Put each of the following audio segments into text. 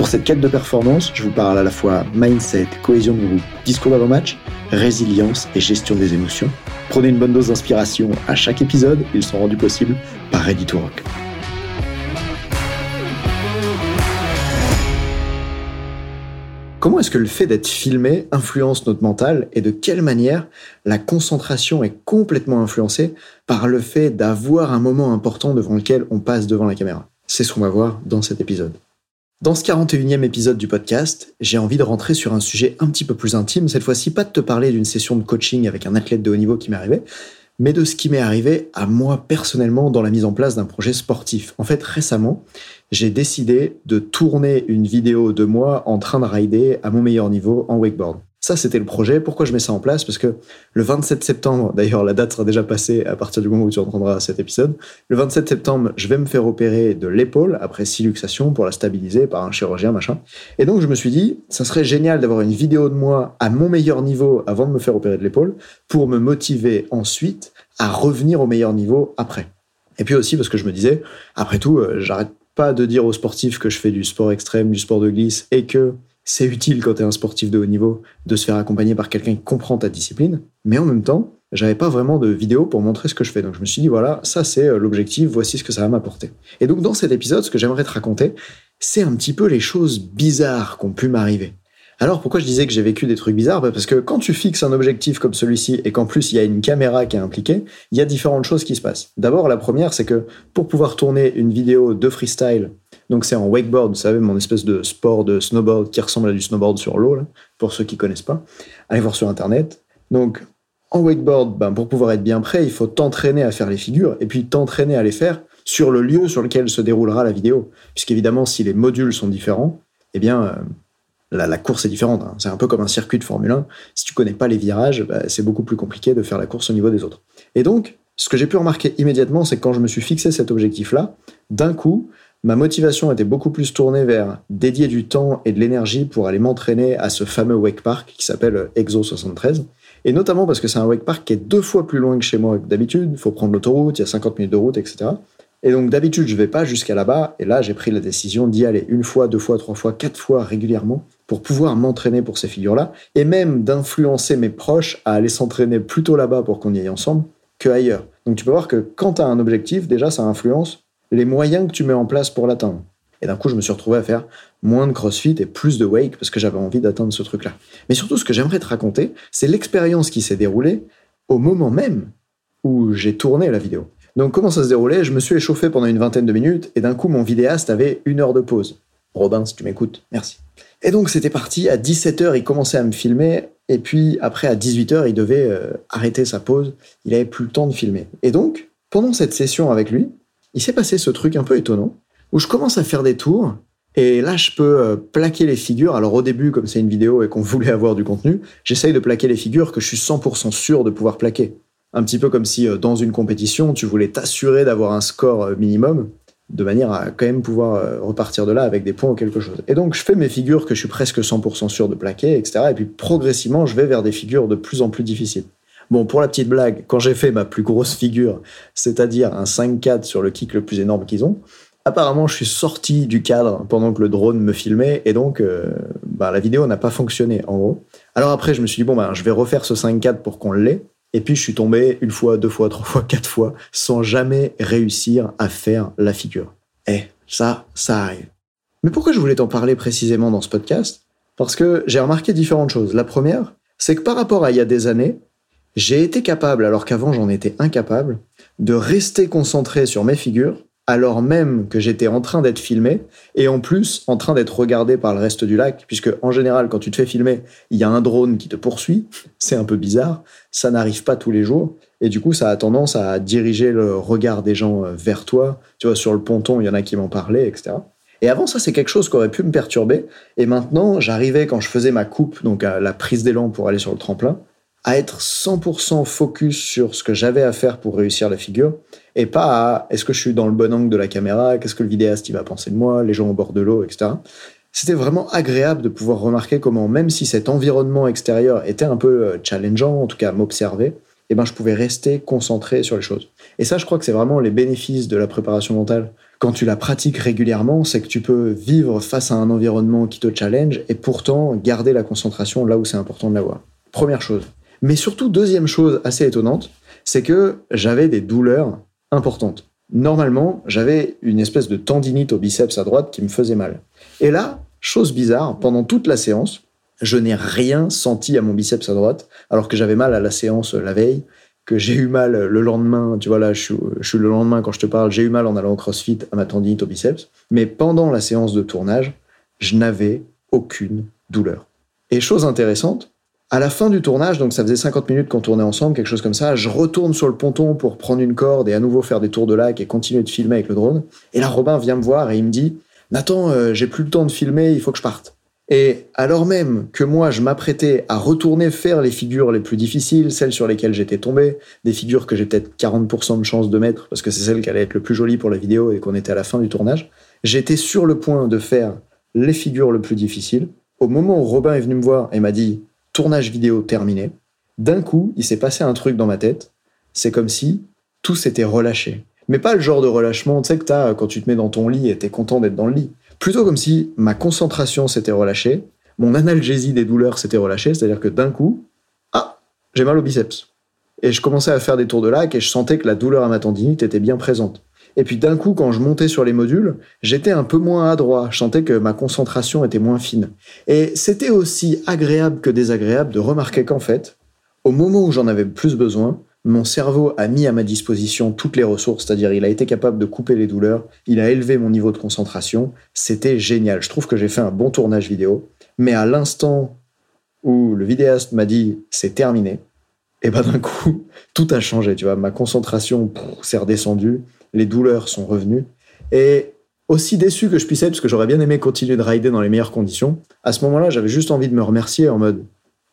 Pour cette quête de performance, je vous parle à la fois mindset, cohésion de groupe, discours d'avant-match, résilience et gestion des émotions. Prenez une bonne dose d'inspiration à chaque épisode, ils sont rendus possibles par Ready to Rock. Comment est-ce que le fait d'être filmé influence notre mental et de quelle manière la concentration est complètement influencée par le fait d'avoir un moment important devant lequel on passe devant la caméra? C'est ce qu'on va voir dans cet épisode. Dans ce 41e épisode du podcast, j'ai envie de rentrer sur un sujet un petit peu plus intime. Cette fois-ci, pas de te parler d'une session de coaching avec un athlète de haut niveau qui m'est arrivé, mais de ce qui m'est arrivé à moi personnellement dans la mise en place d'un projet sportif. En fait, récemment, j'ai décidé de tourner une vidéo de moi en train de rider à mon meilleur niveau en wakeboard. Ça, c'était le projet. Pourquoi je mets ça en place? Parce que le 27 septembre, d'ailleurs, la date sera déjà passée à partir du moment où tu entendras cet épisode. Le 27 septembre, je vais me faire opérer de l'épaule après six luxations pour la stabiliser par un chirurgien, machin. Et donc, je me suis dit, ça serait génial d'avoir une vidéo de moi à mon meilleur niveau avant de me faire opérer de l'épaule pour me motiver ensuite à revenir au meilleur niveau après. Et puis aussi parce que je me disais, après tout, euh, j'arrête pas de dire aux sportifs que je fais du sport extrême, du sport de glisse et que c'est utile quand tu es un sportif de haut niveau de se faire accompagner par quelqu'un qui comprend ta discipline, mais en même temps, j'avais pas vraiment de vidéo pour montrer ce que je fais. Donc je me suis dit, voilà, ça c'est euh, l'objectif, voici ce que ça va m'apporter. Et donc dans cet épisode, ce que j'aimerais te raconter, c'est un petit peu les choses bizarres qui ont pu m'arriver. Alors pourquoi je disais que j'ai vécu des trucs bizarres? Bah, Parce que quand tu fixes un objectif comme celui-ci et qu'en plus il y a une caméra qui est impliquée, il y a différentes choses qui se passent. D'abord, la première, c'est que pour pouvoir tourner une vidéo de freestyle donc c'est en wakeboard, vous savez, mon espèce de sport de snowboard qui ressemble à du snowboard sur l'eau, pour ceux qui connaissent pas. Allez voir sur Internet. Donc en wakeboard, ben, pour pouvoir être bien prêt, il faut t'entraîner à faire les figures et puis t'entraîner à les faire sur le lieu sur lequel se déroulera la vidéo. Puisqu'évidemment, si les modules sont différents, eh bien, euh, la, course est différente. Hein. C'est un peu comme un circuit de Formule 1. Si tu connais pas les virages, ben, c'est beaucoup plus compliqué de faire la course au niveau des autres. Et donc, ce que j'ai pu remarquer immédiatement, c'est que quand je me suis fixé cet objectif-là, d'un coup, Ma motivation était beaucoup plus tournée vers dédier du temps et de l'énergie pour aller m'entraîner à ce fameux wake park qui s'appelle Exo 73. Et notamment parce que c'est un wake park qui est deux fois plus loin que chez moi que d'habitude. Il faut prendre l'autoroute, il y a 50 minutes de route, etc. Et donc d'habitude, je vais pas jusqu'à là-bas. Et là, j'ai pris la décision d'y aller une fois, deux fois, trois fois, quatre fois régulièrement pour pouvoir m'entraîner pour ces figures-là. Et même d'influencer mes proches à aller s'entraîner plutôt là-bas pour qu'on y aille ensemble que ailleurs. Donc tu peux voir que quand tu as un objectif, déjà, ça influence les moyens que tu mets en place pour l'atteindre. Et d'un coup, je me suis retrouvé à faire moins de crossfit et plus de wake parce que j'avais envie d'atteindre ce truc-là. Mais surtout, ce que j'aimerais te raconter, c'est l'expérience qui s'est déroulée au moment même où j'ai tourné la vidéo. Donc, comment ça se déroulait? Je me suis échauffé pendant une vingtaine de minutes et d'un coup, mon vidéaste avait une heure de pause. Robin, si tu m'écoutes, merci. Et donc, c'était parti. À 17h, il commençait à me filmer. Et puis, après, à 18h, il devait euh, arrêter sa pause. Il avait plus le temps de filmer. Et donc, pendant cette session avec lui, il s'est passé ce truc un peu étonnant où je commence à faire des tours et là je peux euh, plaquer les figures. Alors au début, comme c'est une vidéo et qu'on voulait avoir du contenu, j'essaye de plaquer les figures que je suis 100% sûr de pouvoir plaquer. Un petit peu comme si euh, dans une compétition, tu voulais t'assurer d'avoir un score euh, minimum de manière à quand même pouvoir repartir de là avec des points ou quelque chose. Et donc je fais mes figures que je suis presque 100% sûr de plaquer, etc. Et puis progressivement, je vais vers des figures de plus en plus difficiles. Bon, pour la petite blague, quand j'ai fait ma plus grosse figure, c'est-à-dire un 5-4 sur le kick le plus énorme qu'ils ont, apparemment je suis sorti du cadre pendant que le drone me filmait et donc euh, bah, la vidéo n'a pas fonctionné en gros. Alors après je me suis dit bon bah, je vais refaire ce 5-4 pour qu'on l'ait et puis je suis tombé une fois, deux fois, trois fois, quatre fois sans jamais réussir à faire la figure. Eh, ça, ça arrive. Mais pourquoi je voulais t'en parler précisément dans ce podcast? Parce que j'ai remarqué différentes choses. La première, c'est que par rapport à il y a des années, j'ai été capable, alors qu'avant j'en étais incapable, de rester concentré sur mes figures, alors même que j'étais en train d'être filmé, et en plus en train d'être regardé par le reste du lac, puisque en général quand tu te fais filmer, il y a un drone qui te poursuit, c'est un peu bizarre, ça n'arrive pas tous les jours, et du coup ça a tendance à diriger le regard des gens euh, vers toi, tu vois, sur le ponton, il y en a qui m'en parlaient, etc. Et avant, ça, c'est quelque chose qui aurait pu me perturber. Et maintenant, j'arrivais, quand je faisais ma coupe, donc à la prise d'élan pour aller sur le tremplin, à être 100% focus sur ce que j'avais à faire pour réussir la figure et pas à est-ce que je suis dans le bon angle de la caméra, qu'est-ce que le vidéaste il va penser de moi, les gens au bord de l'eau, etc. C'était vraiment agréable de pouvoir remarquer comment, même si cet environnement extérieur était un peu euh, challengeant, en tout cas m'observer, eh ben, je pouvais rester concentré sur les choses. Et ça, je crois que c'est vraiment les bénéfices de la préparation mentale. Quand tu la pratiques régulièrement, c'est que tu peux vivre face à un environnement qui te challenge et pourtant garder la concentration là où c'est important de l'avoir. Première chose. Mais surtout, deuxième chose assez étonnante, c'est que j'avais des douleurs importantes. Normalement, j'avais une espèce de tendinite au biceps à droite qui me faisait mal. Et là, chose bizarre, pendant toute la séance, je n'ai rien senti à mon biceps à droite, alors que j'avais mal à la séance la veille, que j'ai eu mal le lendemain, tu vois là, je suis, le lendemain quand je te parle, j'ai eu mal en allant au crossfit à ma tendinite au biceps, mais pendant la séance de tournage, je n'avais aucune douleur. Et chose intéressante, à la fin du tournage, donc ça faisait 50 minutes qu'on tournait ensemble, quelque chose comme ça, je retourne sur le ponton pour prendre une corde et à nouveau faire des tours de lac et continuer de filmer avec le drone. Et là, Robin vient me voir et il me dit Nathan, euh, j'ai plus le temps de filmer, il faut que je parte. Et alors même que moi, je m'apprêtais à retourner faire les figures les plus difficiles, celles sur lesquelles j'étais tombé, des figures que j'ai peut-être 40% de chance de mettre, parce que c'est celle qui allait être le plus jolie pour la vidéo et qu'on était à la fin du tournage, j'étais sur le point de faire les figures le plus difficiles. Au moment où Robin est venu me voir et m'a dit tournage vidéo terminé, d'un coup, il s'est passé un truc dans ma tête. C'est comme si tout s'était relâché. Mais pas le genre de relâchement, tu sais, que t'as quand tu te mets dans ton lit et t'es content d'être dans le lit. Plutôt comme si ma concentration s'était relâchée, mon analgésie des douleurs s'était relâchée, c'est-à-dire que d'un coup, ah, j'ai mal au biceps. Et je commençais à faire des tours de lac et je sentais que la douleur à ma tendinite était bien présente. Et puis d'un coup, quand je montais sur les modules, j'étais un peu moins adroit. Je sentais que ma concentration était moins fine. Et c'était aussi agréable que désagréable de remarquer qu'en fait, au moment où j'en avais plus besoin, mon cerveau a mis à ma disposition toutes les ressources, c'est-à-dire il a été capable de couper les douleurs, il a élevé mon niveau de concentration. C'était génial. Je trouve que j'ai fait un bon tournage vidéo. Mais à l'instant où le vidéaste m'a dit c'est terminé, et ben d'un coup, tout a changé. Tu vois, ma concentration s'est redescendue les douleurs sont revenues. Et aussi déçu que je puisse être, parce que j'aurais bien aimé continuer de rider dans les meilleures conditions, à ce moment-là, j'avais juste envie de me remercier en mode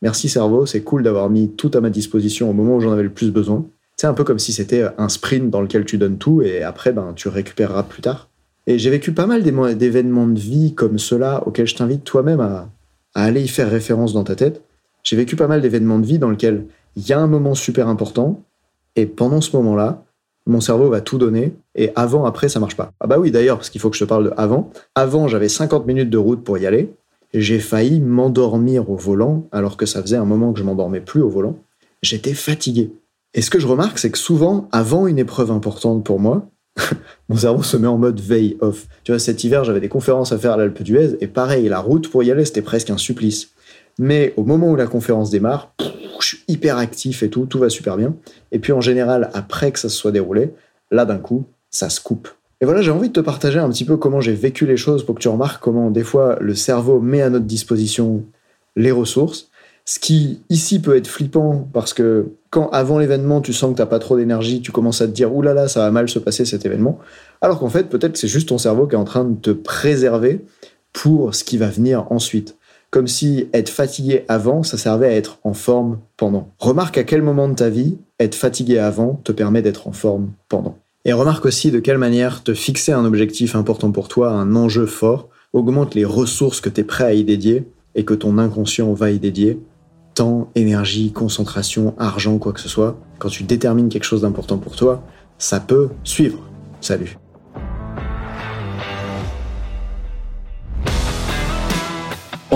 merci cerveau, c'est cool d'avoir mis tout à ma disposition au moment où j'en avais le plus besoin. C'est un peu comme si c'était un sprint dans lequel tu donnes tout et après, ben, tu récupéreras plus tard. Et j'ai vécu pas mal d'événements de vie comme ceux-là auxquels je t'invite toi-même à, à aller y faire référence dans ta tête. J'ai vécu pas mal d'événements de vie dans lesquels il y a un moment super important et pendant ce moment-là, mon cerveau va tout donner et avant, après, ça marche pas. Ah bah oui, d'ailleurs, parce qu'il faut que je te parle de avant. Avant, j'avais 50 minutes de route pour y aller. J'ai failli m'endormir au volant alors que ça faisait un moment que je m'endormais plus au volant. J'étais fatigué. Et ce que je remarque, c'est que souvent, avant une épreuve importante pour moi, mon cerveau se met en mode veille off. Tu vois, cet hiver, j'avais des conférences à faire à l'Alpe d'Huez et pareil, la route pour y aller, c'était presque un supplice. Mais au moment où la conférence démarre, je suis hyper actif et tout, tout va super bien. Et puis en général, après que ça se soit déroulé, là d'un coup, ça se coupe. Et voilà, j'ai envie de te partager un petit peu comment j'ai vécu les choses pour que tu remarques comment des fois le cerveau met à notre disposition les ressources. Ce qui ici peut être flippant parce que quand avant l'événement tu sens que t'as pas trop d'énergie, tu commences à te dire oulala là ça va mal se passer cet événement. Alors qu'en fait peut-être c'est juste ton cerveau qui est en train de te préserver pour ce qui va venir ensuite comme si être fatigué avant, ça servait à être en forme pendant. Remarque à quel moment de ta vie être fatigué avant te permet d'être en forme pendant. Et remarque aussi de quelle manière te fixer un objectif important pour toi, un enjeu fort, augmente les ressources que tu es prêt à y dédier et que ton inconscient va y dédier. Temps, énergie, concentration, argent, quoi que ce soit. Quand tu détermines quelque chose d'important pour toi, ça peut suivre. Salut.